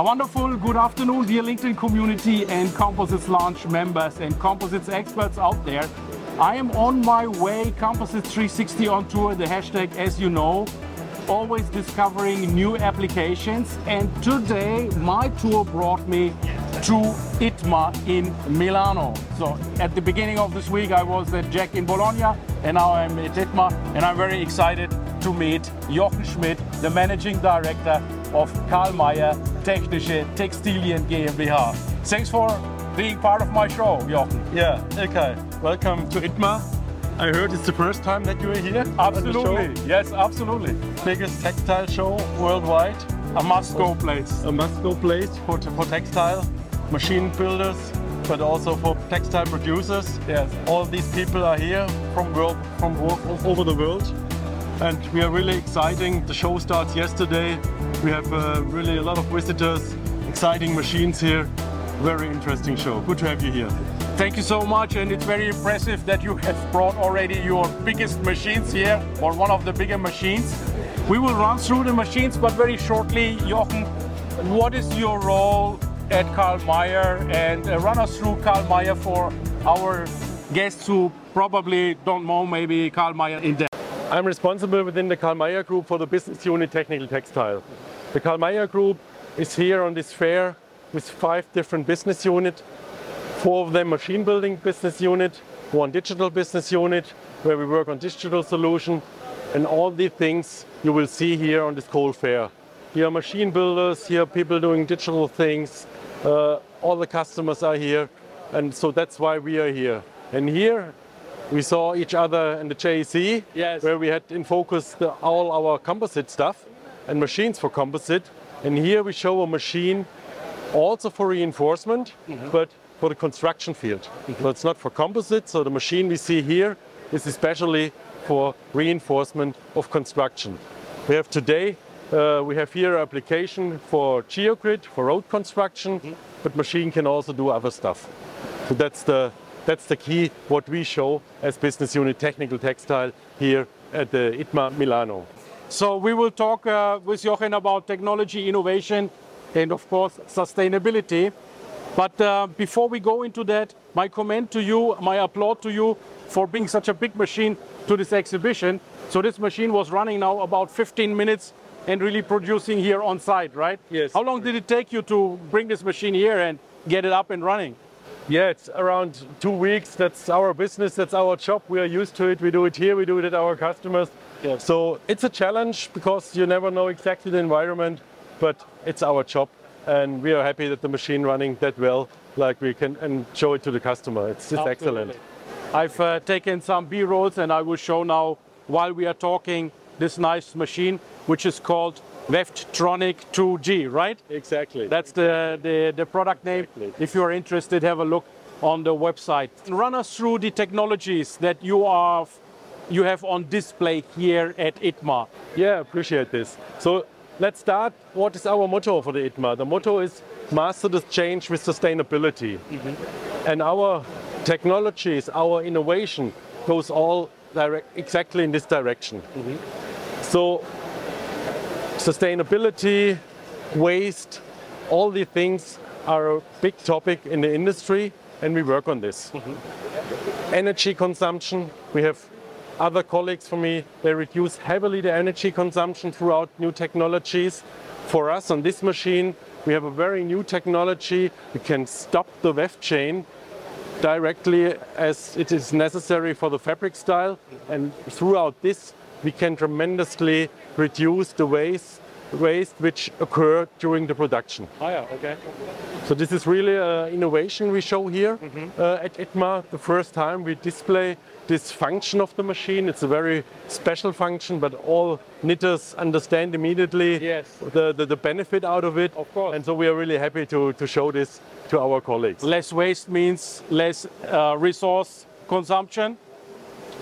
A wonderful good afternoon, dear LinkedIn community and Composites Lounge members and Composites experts out there. I am on my way, Composites 360 on tour, the hashtag as you know, always discovering new applications. And today, my tour brought me to ITMA in Milano. So at the beginning of this week, I was at Jack in Bologna, and now I'm at ITMA, and I'm very excited to meet Jochen Schmidt, the managing director of Karl Mayer Technische Textilien GmbH. Thanks for being part of my show, Jochen. Yeah, okay. Welcome to ITMA. I heard it's the first time that you are here. Absolutely. Yes, absolutely. Biggest textile show worldwide. A must-go place. A must-go place for, for textile machine builders, but also for textile producers. Yes. All these people are here from world, from all over the world, and we are really exciting. The show starts yesterday. We have uh, really a lot of visitors, exciting machines here. Very interesting show. Good to have you here. Thank you so much, and it's very impressive that you have brought already your biggest machines here, or one of the bigger machines. We will run through the machines, but very shortly, Jochen, what is your role at Karl Mayer? And uh, run us through Karl Mayer for our guests who probably don't know maybe Karl Mayer in depth. I'm responsible within the Karl Mayer Group for the business unit Technical Textile. The Karl Mayer Group is here on this fair with five different business units. Four of them machine building business unit, one digital business unit where we work on digital solution, and all these things you will see here on this coal fair. Here are machine builders, here are people doing digital things, uh, all the customers are here, and so that's why we are here. And here we saw each other in the JEC, Yes. where we had in focus the, all our composite stuff and machines for composite. And here we show a machine also for reinforcement, mm-hmm. but for the construction field. Mm-hmm. So it's not for composite. So the machine we see here is especially for reinforcement of construction. We have today, uh, we have here application for geogrid, for road construction, mm-hmm. but machine can also do other stuff. So that's the that's the key what we show as business unit technical textile here at the ITMA Milano. So we will talk uh, with Jochen about technology, innovation, and of course sustainability. But uh, before we go into that, my comment to you, my applaud to you for being such a big machine to this exhibition. So this machine was running now about 15 minutes and really producing here on site, right? Yes. How long did it take you to bring this machine here and get it up and running? Yeah, it's around two weeks. That's our business. That's our job. We are used to it. We do it here. We do it at our customers. Yes. So it's a challenge because you never know exactly the environment, but it's our job, and we are happy that the machine running that well, like we can and show it to the customer. It's, it's excellent. I've uh, taken some B-rolls and I will show now while we are talking this nice machine, which is called Weftronic 2G, right? Exactly. That's the, the, the product name. Exactly. If you're interested, have a look on the website. Run us through the technologies that you are you have on display here at ITMA. Yeah, appreciate this. So let's start. What is our motto for the ITMA? The motto is master the change with sustainability. Mm-hmm. And our technologies, our innovation goes all direct, exactly in this direction. Mm-hmm. So sustainability, waste, all the things are a big topic in the industry and we work on this. Mm-hmm. Energy consumption, we have other colleagues from me, they reduce heavily the energy consumption throughout new technologies. For us on this machine, we have a very new technology. We can stop the weft chain directly as it is necessary for the fabric style. And throughout this, we can tremendously reduce the waste waste which occur during the production. Oh yeah, okay. So this is really an innovation we show here uh, at ITMA. The first time we display this function of the machine. It's a very special function, but all knitters understand immediately Yes. the, the, the benefit out of it. Of course. And so we are really happy to, to show this to our colleagues. Less waste means less uh, resource consumption,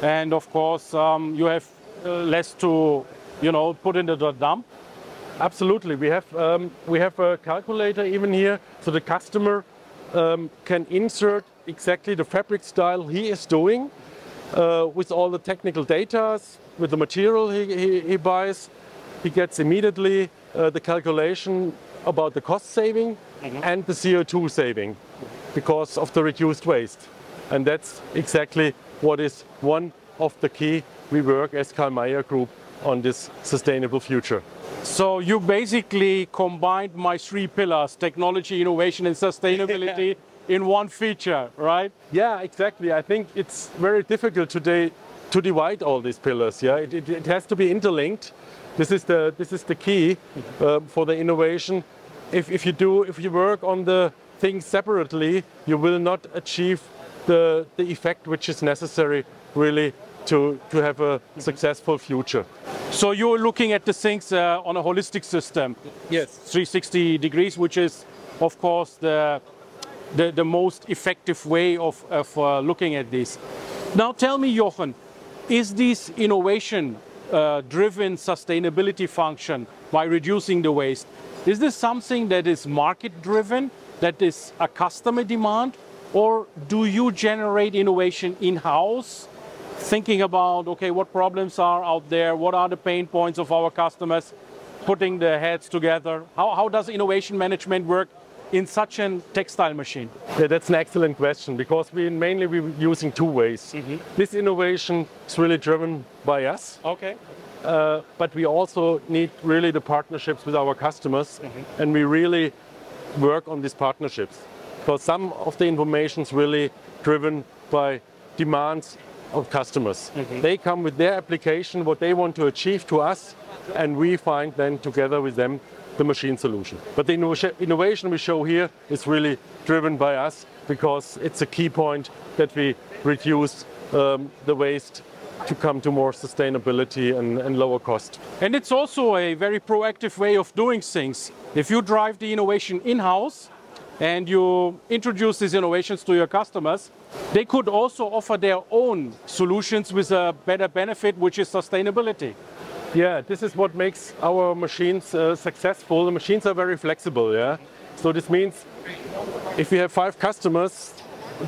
and of course um, you have uh, less to, you know, put into the dump. Absolutely. We have um, we have a calculator even here, so the customer um, can insert exactly the fabric style he is doing uh, with all the technical data, with the material he, he, he buys. He gets immediately uh, the calculation about the cost saving and the CO2 saving because of the reduced waste. And that's exactly what is one of the key we work as Karl Mayer Group on this sustainable future. So you basically combined my three pillars: technology, innovation, and sustainability in one feature, right? Yeah, exactly. I think it's very difficult today to divide all these pillars. Yeah, it, it, it has to be interlinked. This is the this is the key uh, for the innovation. If, if you do if you work on the things separately, you will not achieve the the effect which is necessary really to to have a successful future. So you're looking at the things uh, on a holistic system. Yes. 360 degrees, which is, of course, the, the, the most effective way of, of uh, looking at this. Now, tell me, Jochen, is this innovation uh, driven sustainability function by reducing the waste? Is this something that is market driven, that is a customer demand, or do you generate innovation in house? Thinking about okay, what problems are out there, what are the pain points of our customers, putting their heads together. How, how does innovation management work in such a textile machine? Yeah, that's an excellent question because we mainly we're using two ways. This innovation is really driven by us, Okay. uh, but we also need really the partnerships with our customers, and we really work on these partnerships because some of the information is really driven by demands of customers. They come with their application, what they want to achieve to us, and we find then together with them the machine solution. But the innovation we show here is really driven by us because it's a key point that we reduce um, the waste to come to more sustainability and, and lower cost. And it's also a very proactive way of doing things. If you drive the innovation in house and you introduce these innovations to your customers, they could also offer their own solutions with a better benefit, which is sustainability. Yeah, this is what makes our machines uh, successful. The machines are very flexible, yeah. So this means if we have five customers,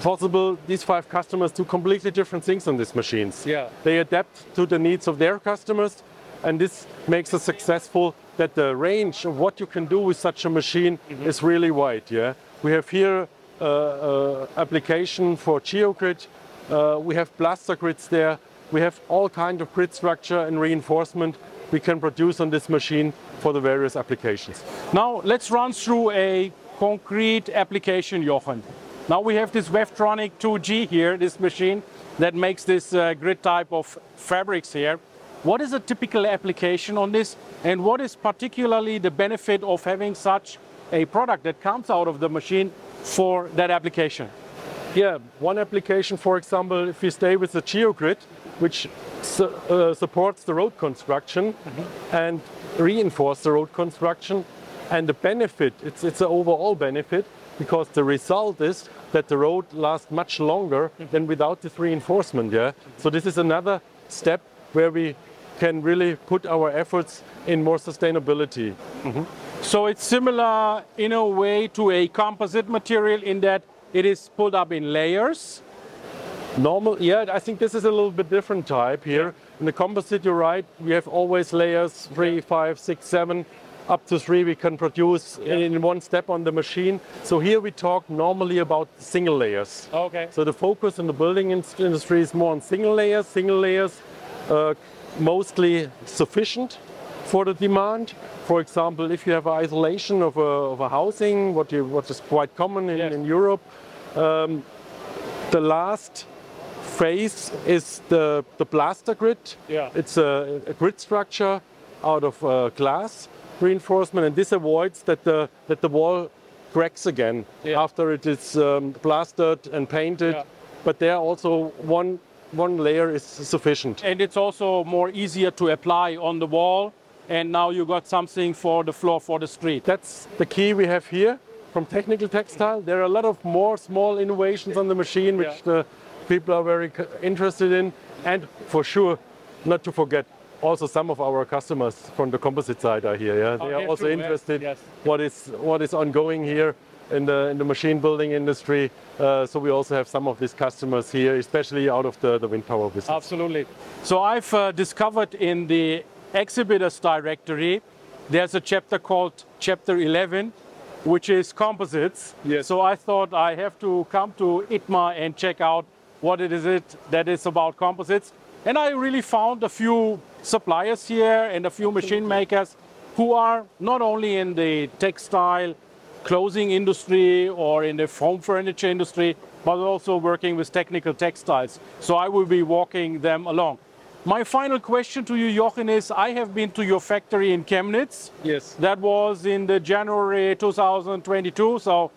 possible these five customers do completely different things on these machines. Yeah. They adapt to the needs of their customers, and this makes us successful that the range of what you can do with such a machine is really wide, yeah. We have here uh, uh, application for GeoGrid. Uh, we have plaster grids there. We have all kind of grid structure and reinforcement we can produce on this machine for the various applications. Now let's run through a concrete application, Jochen. Now we have this Weftronic 2G here, this machine that makes this uh, grid type of fabrics here. What is a typical application on this and what is particularly the benefit of having such a product that comes out of the machine for that application? Yeah, one application, for example, if we stay with the GeoGrid, which su- uh, supports the road construction and reinforce the road construction, and the benefit, it's, it's an overall benefit because the result is that the road lasts much longer than without this reinforcement. Yeah, so this is another step where we can really put our efforts in more sustainability. So it's similar in a way to a composite material in that it is pulled up in layers. Normal, yeah, I think this is a little bit different type here. In the composite, you're right, we have always layers three, five, six, seven, up to three we can produce in one step on the machine. So here we talk normally about single layers. Okay. So the focus in the building industry is more on single layers, single layers, uh, mostly sufficient for the demand. For example, if you have isolation of a, of a housing, what, you, what is quite common in, Yes. in Europe, um, the last phase is the, the plaster grid. Yeah. It's a, a grid structure out of uh, glass reinforcement, and this avoids that the that the wall cracks again Yeah. after it is um, plastered and painted. Yeah. But there also one one layer is sufficient. And it's also more easier to apply on the wall. And now you got something for the floor for the street. That's the key we have here from Technical Textile. There are a lot of more small innovations on the machine which Yeah. the people are very interested in. And for sure, not to forget, also some of our customers from the composite side are here. Yeah, oh, they Oh, are also interested Yes. what is what is ongoing here in the in the machine building industry. Uh, so we also have some of these customers here, especially out of the, the wind power business. Absolutely. So I've uh, discovered in the exhibitors directory, there's a chapter called Chapter 11, which is composites. Yes. So I thought I have to come to ITMA and check out what it is it that is about composites. And I really found a few suppliers here and a few machine makers who are not only in the textile clothing industry or in the home furniture industry, but also working with technical textiles. So I will be walking them along. My final question to you, Jochen, is I have been to your factory in Chemnitz. Yes. That was in the January 2022, so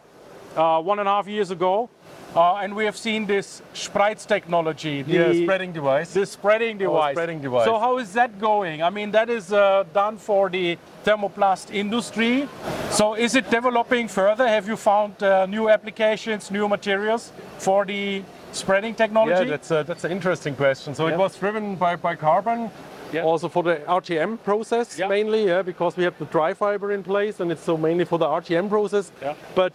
uh, one and a half years ago. Uh, and we have seen this Spreiz technology, the, Yeah, spreading device. the spreading device. spreading device. So how is that going? I mean, that is uh, done for the thermoplast industry. So is it developing further? Have you found uh, new applications, new materials for the spreading technology? Yeah, that's a, that's an interesting question. So Yeah. it was driven by, by carbon, Yeah. also for the RTM process Yeah. mainly, yeah, because we have the dry fiber in place, and it's so mainly for the RTM process. Yeah. But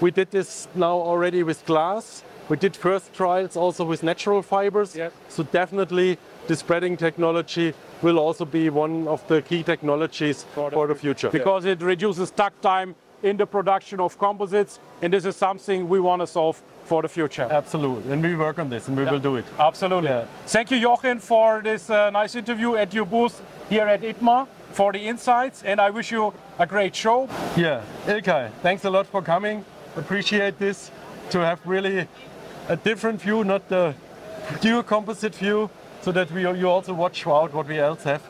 we did this now already with glass. We did first trials also with natural fibers. Yeah. So definitely the spreading technology will also be one of the key technologies for the, future. because it reduces takt time in the production of composites, and this is something we want to solve for the future. Absolutely, and we work on this, and we will do it. Absolutely. Yeah. Thank you, Jochen, for this uh, nice interview at your booth here at ITMA for the insights, and I wish you a great show. Yeah, Ilkay, thanks a lot for coming. Appreciate this to have really a different view, not the pure composite view, so that we you also watch out what we else have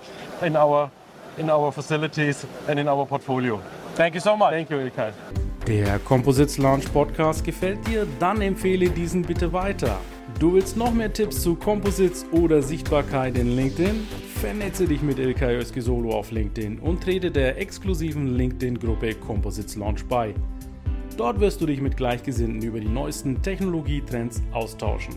in our in our facilities and in our portfolio. Thank you so much. Thank you, Ilkay. Der Composites Launch Podcast gefällt dir? Dann empfehle diesen bitte weiter. Du willst noch mehr Tipps zu Composites oder Sichtbarkeit in LinkedIn? Vernetze dich mit Ilkay Özki-Solo auf LinkedIn und trete der exklusiven LinkedIn-Gruppe Composites Launch bei. Dort wirst du dich mit Gleichgesinnten über die neuesten Technologietrends austauschen.